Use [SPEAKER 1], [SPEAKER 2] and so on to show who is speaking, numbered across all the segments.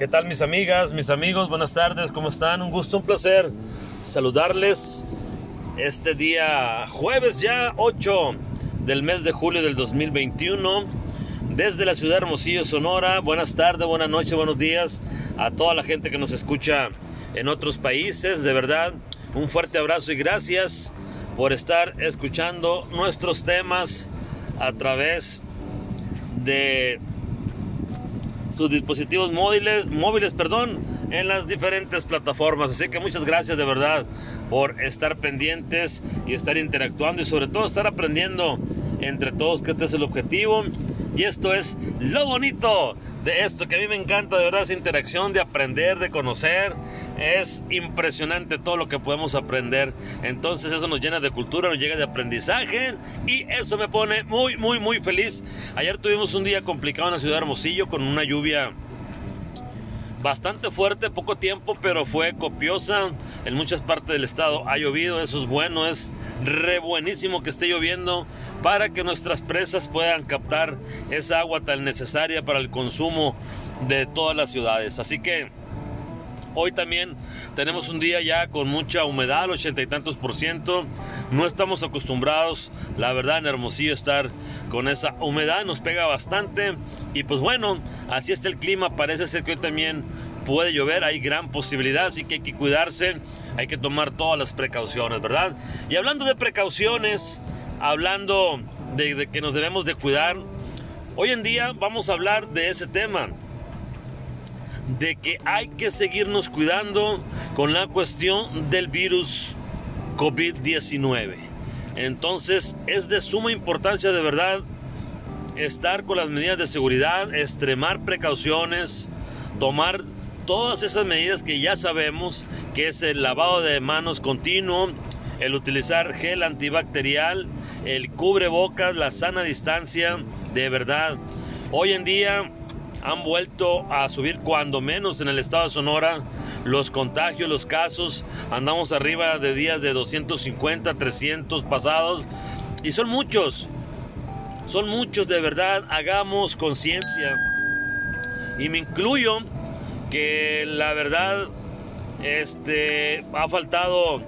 [SPEAKER 1] ¿Qué tal mis amigas, mis amigos? Buenas tardes, ¿cómo están? Un gusto, un placer saludarles este día jueves ya 8 del mes de julio del 2021 desde la ciudad de Hermosillo, Sonora. Buenas tardes, buenas noches, buenos días a toda la gente que nos escucha en otros países. De verdad, un fuerte abrazo y gracias por estar escuchando nuestros temas a través de sus dispositivos móviles, móviles, perdón, en las diferentes plataformas. Así que muchas gracias de verdad por estar pendientes y estar interactuando y sobre todo estar aprendiendo entre todos que este es el objetivo. Y esto es lo bonito de esto, que a mí me encanta de verdad esa interacción de aprender, de conocer. Es impresionante todo lo que podemos aprender. Entonces eso nos llena de cultura, nos llega de aprendizaje y eso me pone muy, muy, muy feliz. Ayer tuvimos un día complicado en la ciudad de Hermosillo con una lluvia bastante fuerte, poco tiempo, pero fue copiosa. En muchas partes del estado ha llovido, eso es bueno, es re buenísimo que esté lloviendo para que nuestras presas puedan captar esa agua tan necesaria para el consumo de todas las ciudades. Así que Hoy también tenemos un día ya con mucha humedad, ochenta y tantos por ciento. No estamos acostumbrados, la verdad, en Hermosillo estar con esa humedad, nos pega bastante. Y pues bueno, así está el clima. Parece ser que hoy también puede llover, hay gran posibilidad, así que hay que cuidarse, hay que tomar todas las precauciones, ¿verdad? Y hablando de precauciones, hablando de, que nos debemos de cuidar, hoy en día vamos a hablar de ese tema de que hay que seguirnos cuidando con la cuestión del virus COVID-19. Entonces es de suma importancia de verdad estar con las medidas de seguridad, extremar precauciones, tomar todas esas medidas que ya sabemos, que es el lavado de manos continuo, el utilizar gel antibacterial, el cubrebocas, la sana distancia, de verdad. Hoy en día han vuelto a subir cuando menos en el estado de Sonora los contagios, los casos. Andamos arriba de días de 250, 300 pasados y son muchos. Son muchos de verdad. Hagamos conciencia. Y me incluyo que la verdad este ha faltado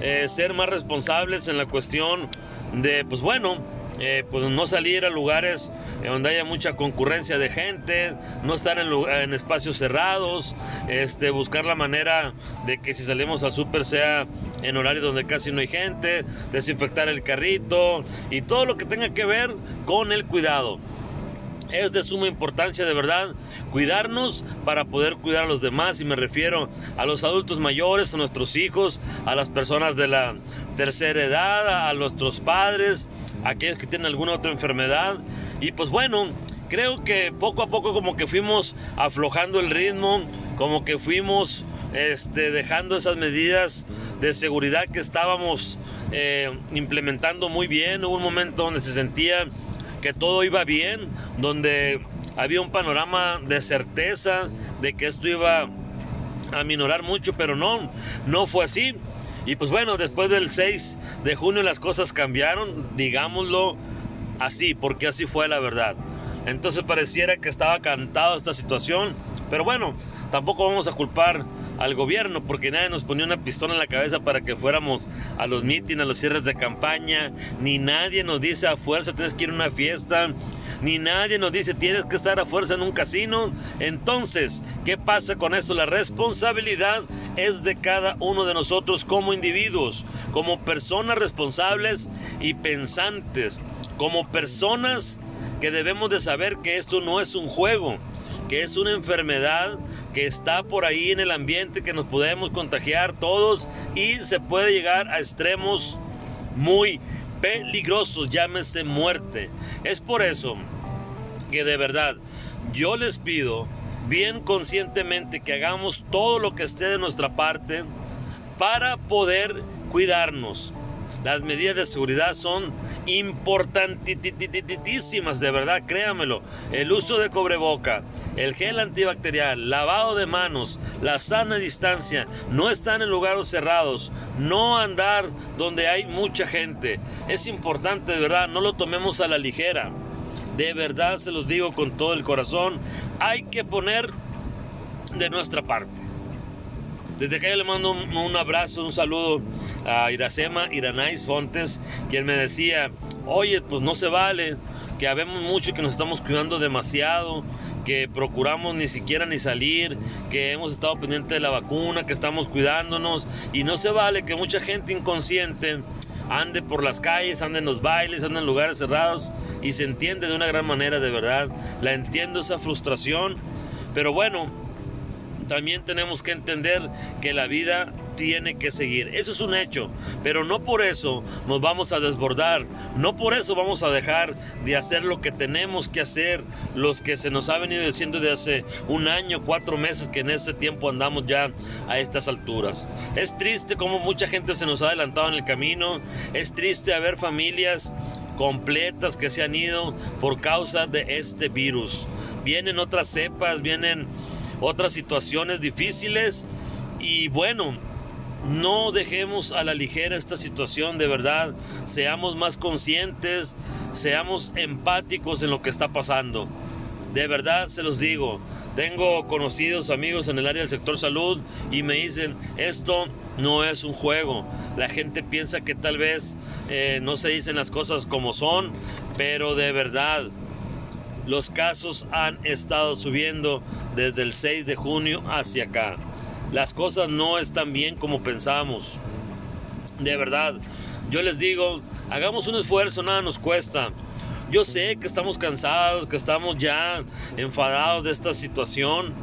[SPEAKER 1] eh, ser más responsables en la cuestión de pues bueno, eh, pues no salir a lugares donde haya mucha concurrencia de gente, no estar en, espacios cerrados, este, buscar la manera de que si salimos al súper sea en horario donde casi no hay gente, desinfectar el carrito y todo lo que tenga que ver con el cuidado. Es de suma importancia de verdad cuidarnos para poder cuidar a los demás y me refiero a los adultos mayores, a nuestros hijos, a las personas de la tercera edad, a nuestros padres, a aquellos que tienen alguna otra enfermedad y pues bueno, creo que poco a poco como que fuimos aflojando el ritmo, como que fuimos este, dejando esas medidas de seguridad que estábamos eh, implementando muy bien. Hubo un momento donde se sentía que todo iba bien, donde había un panorama de certeza de que esto iba a minorar mucho, pero no, no fue así. Y pues bueno, después del 6 de junio las cosas cambiaron, digámoslo, así, porque así fue la verdad. Entonces pareciera que estaba cantado esta situación, pero bueno, tampoco vamos a culpar al gobierno porque nadie nos ponía una pistola en la cabeza para que fuéramos a los mítines, a los cierres de campaña, ni nadie nos dice a fuerza tienes que ir a una fiesta, ni nadie nos dice tienes que estar a fuerza en un casino. Entonces, ¿qué pasa con esto? La responsabilidad es de cada uno de nosotros como individuos, como personas responsables y pensantes como personas que debemos de saber que esto no es un juego, que es una enfermedad que está por ahí en el ambiente, que nos podemos contagiar todos y se puede llegar a extremos muy peligrosos, llámese muerte. Es por eso que de verdad yo les pido bien conscientemente que hagamos todo lo que esté de nuestra parte para poder cuidarnos. Las medidas de seguridad son importantísimas, de verdad, créamelo. El uso de cobreboca, el gel antibacterial, lavado de manos, la sana distancia, no estar en lugares cerrados, no andar donde hay mucha gente. Es importante, de verdad, no lo tomemos a la ligera. De verdad se los digo con todo el corazón, hay que poner de nuestra parte. Desde acá yo le mando un, abrazo, un saludo a Iracema Iranais Fontes, quien me decía, oye, pues no se vale, que habemos mucho que nos estamos cuidando demasiado, que procuramos ni siquiera ni salir, que hemos estado pendientes de la vacuna, que estamos cuidándonos y no se vale que mucha gente inconsciente ande por las calles, ande en los bailes, ande en lugares cerrados y se entiende de una gran manera de verdad. La entiendo esa frustración, pero bueno, también tenemos que entender que la vida tiene que seguir. Eso es un hecho, pero no por eso nos vamos a desbordar, no por eso vamos a dejar de hacer lo que tenemos que hacer, los que se nos ha venido diciendo de hace un año, cuatro meses, que en ese tiempo andamos ya a estas alturas. Es triste como mucha gente se nos ha adelantado en el camino, es triste haber familias completas que se han ido por causa de este virus. Vienen otras cepas, vienen otras situaciones difíciles y bueno, no dejemos a la ligera esta situación, de verdad. Seamos más conscientes, seamos empáticos en lo que está pasando. De verdad se los digo. Tengo conocidos amigos en el área del sector salud y me dicen, esto no es un juego. La gente piensa que tal vez eh, no se dicen las cosas como son, pero de verdad los casos han estado subiendo desde el 6 de junio hacia acá las cosas no están bien como pensamos. De verdad, yo les digo, hagamos un esfuerzo, nada nos cuesta. Yo sé que estamos cansados, que estamos ya enfadados de esta situación,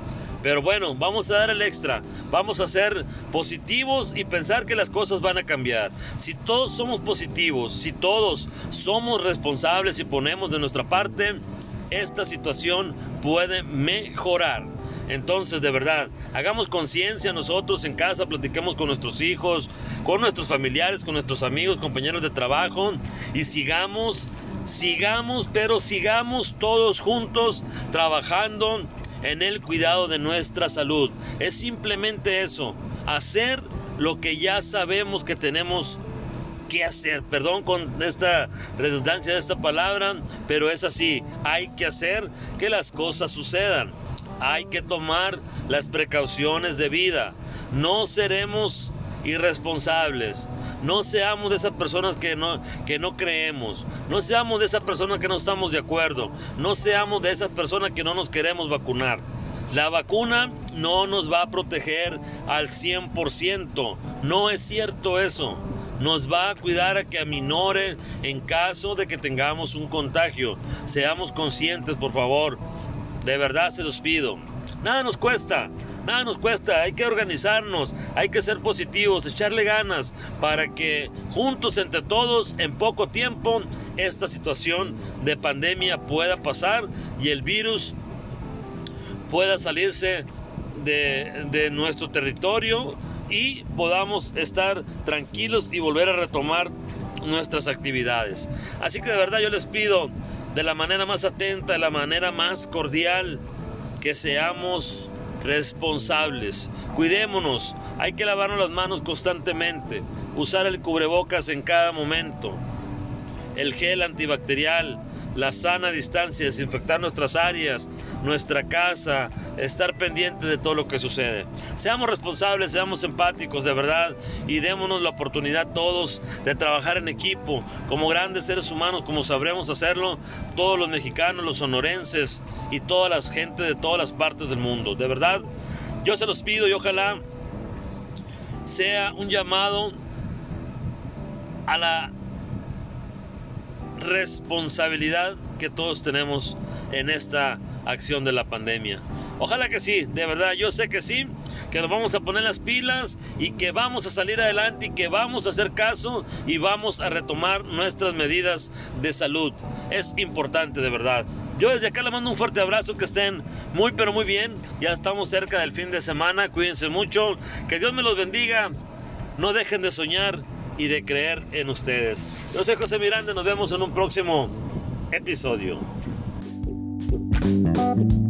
[SPEAKER 1] pero bueno, vamos a dar el extra, vamos a ser positivos y pensar que las cosas van a cambiar. Si todos somos positivos, si todos somos responsables y ponemos de nuestra parte, esta situación puede mejorar. Entonces, de verdad, hagamos conciencia nosotros en casa, platiquemos con nuestros hijos, con nuestros familiares, con nuestros amigos, compañeros de trabajo y sigamos, sigamos, pero sigamos todos juntos trabajando en el cuidado de nuestra salud. Es simplemente eso, hacer lo que ya sabemos que tenemos que hacer. Perdón con esta redundancia de esta palabra, pero es así. Hay que hacer que las cosas sucedan hay que tomar las precauciones de vida. No seremos irresponsables. No seamos de esas personas que no, que no creemos. No seamos de esas personas que no estamos de acuerdo. No seamos de esas personas que no nos queremos vacunar. La vacuna no nos va a proteger al 100%. No es cierto eso. Nos va a cuidar a que aminore en caso de que tengamos un contagio. Seamos conscientes, por favor. De verdad se los pido. Nada nos cuesta, nada nos cuesta. Hay que organizarnos, hay que ser positivos, echarle ganas para que juntos entre todos, en poco tiempo, esta situación de pandemia pueda pasar y el virus pueda salirse de, de nuestro territorio y podamos estar tranquilos y volver a retomar nuestras actividades. Así que de verdad yo les pido de la manera más atenta, de la manera más cordial, que seamos responsables. Cuidémonos, hay que lavarnos las manos constantemente, usar el cubrebocas en cada momento, el gel antibacterial, la sana distancia, desinfectar nuestras áreas, nuestra casa, estar pendiente de todo lo que sucede. Seamos responsables, seamos empáticos de verdad y démonos la oportunidad todos de trabajar en equipo, como grandes seres humanos, como sabremos hacerlo todos los mexicanos, los sonorenses y toda la gente de todas las partes del mundo. De verdad, yo se los pido y ojalá sea un llamado a la responsabilidad que todos tenemos en esta acción de la pandemia. Ojalá que sí, de verdad, yo sé que sí, que nos vamos a poner las pilas y que vamos a salir adelante y que vamos a hacer caso y vamos a retomar nuestras medidas de salud. Es importante, de verdad. Yo desde acá le mando un fuerte abrazo, que estén muy pero muy bien. Ya estamos cerca del fin de semana, cuídense mucho, que Dios me los bendiga. No dejen de soñar y de creer en ustedes. Yo soy José Miranda, nos vemos en un próximo episodio. Thank you.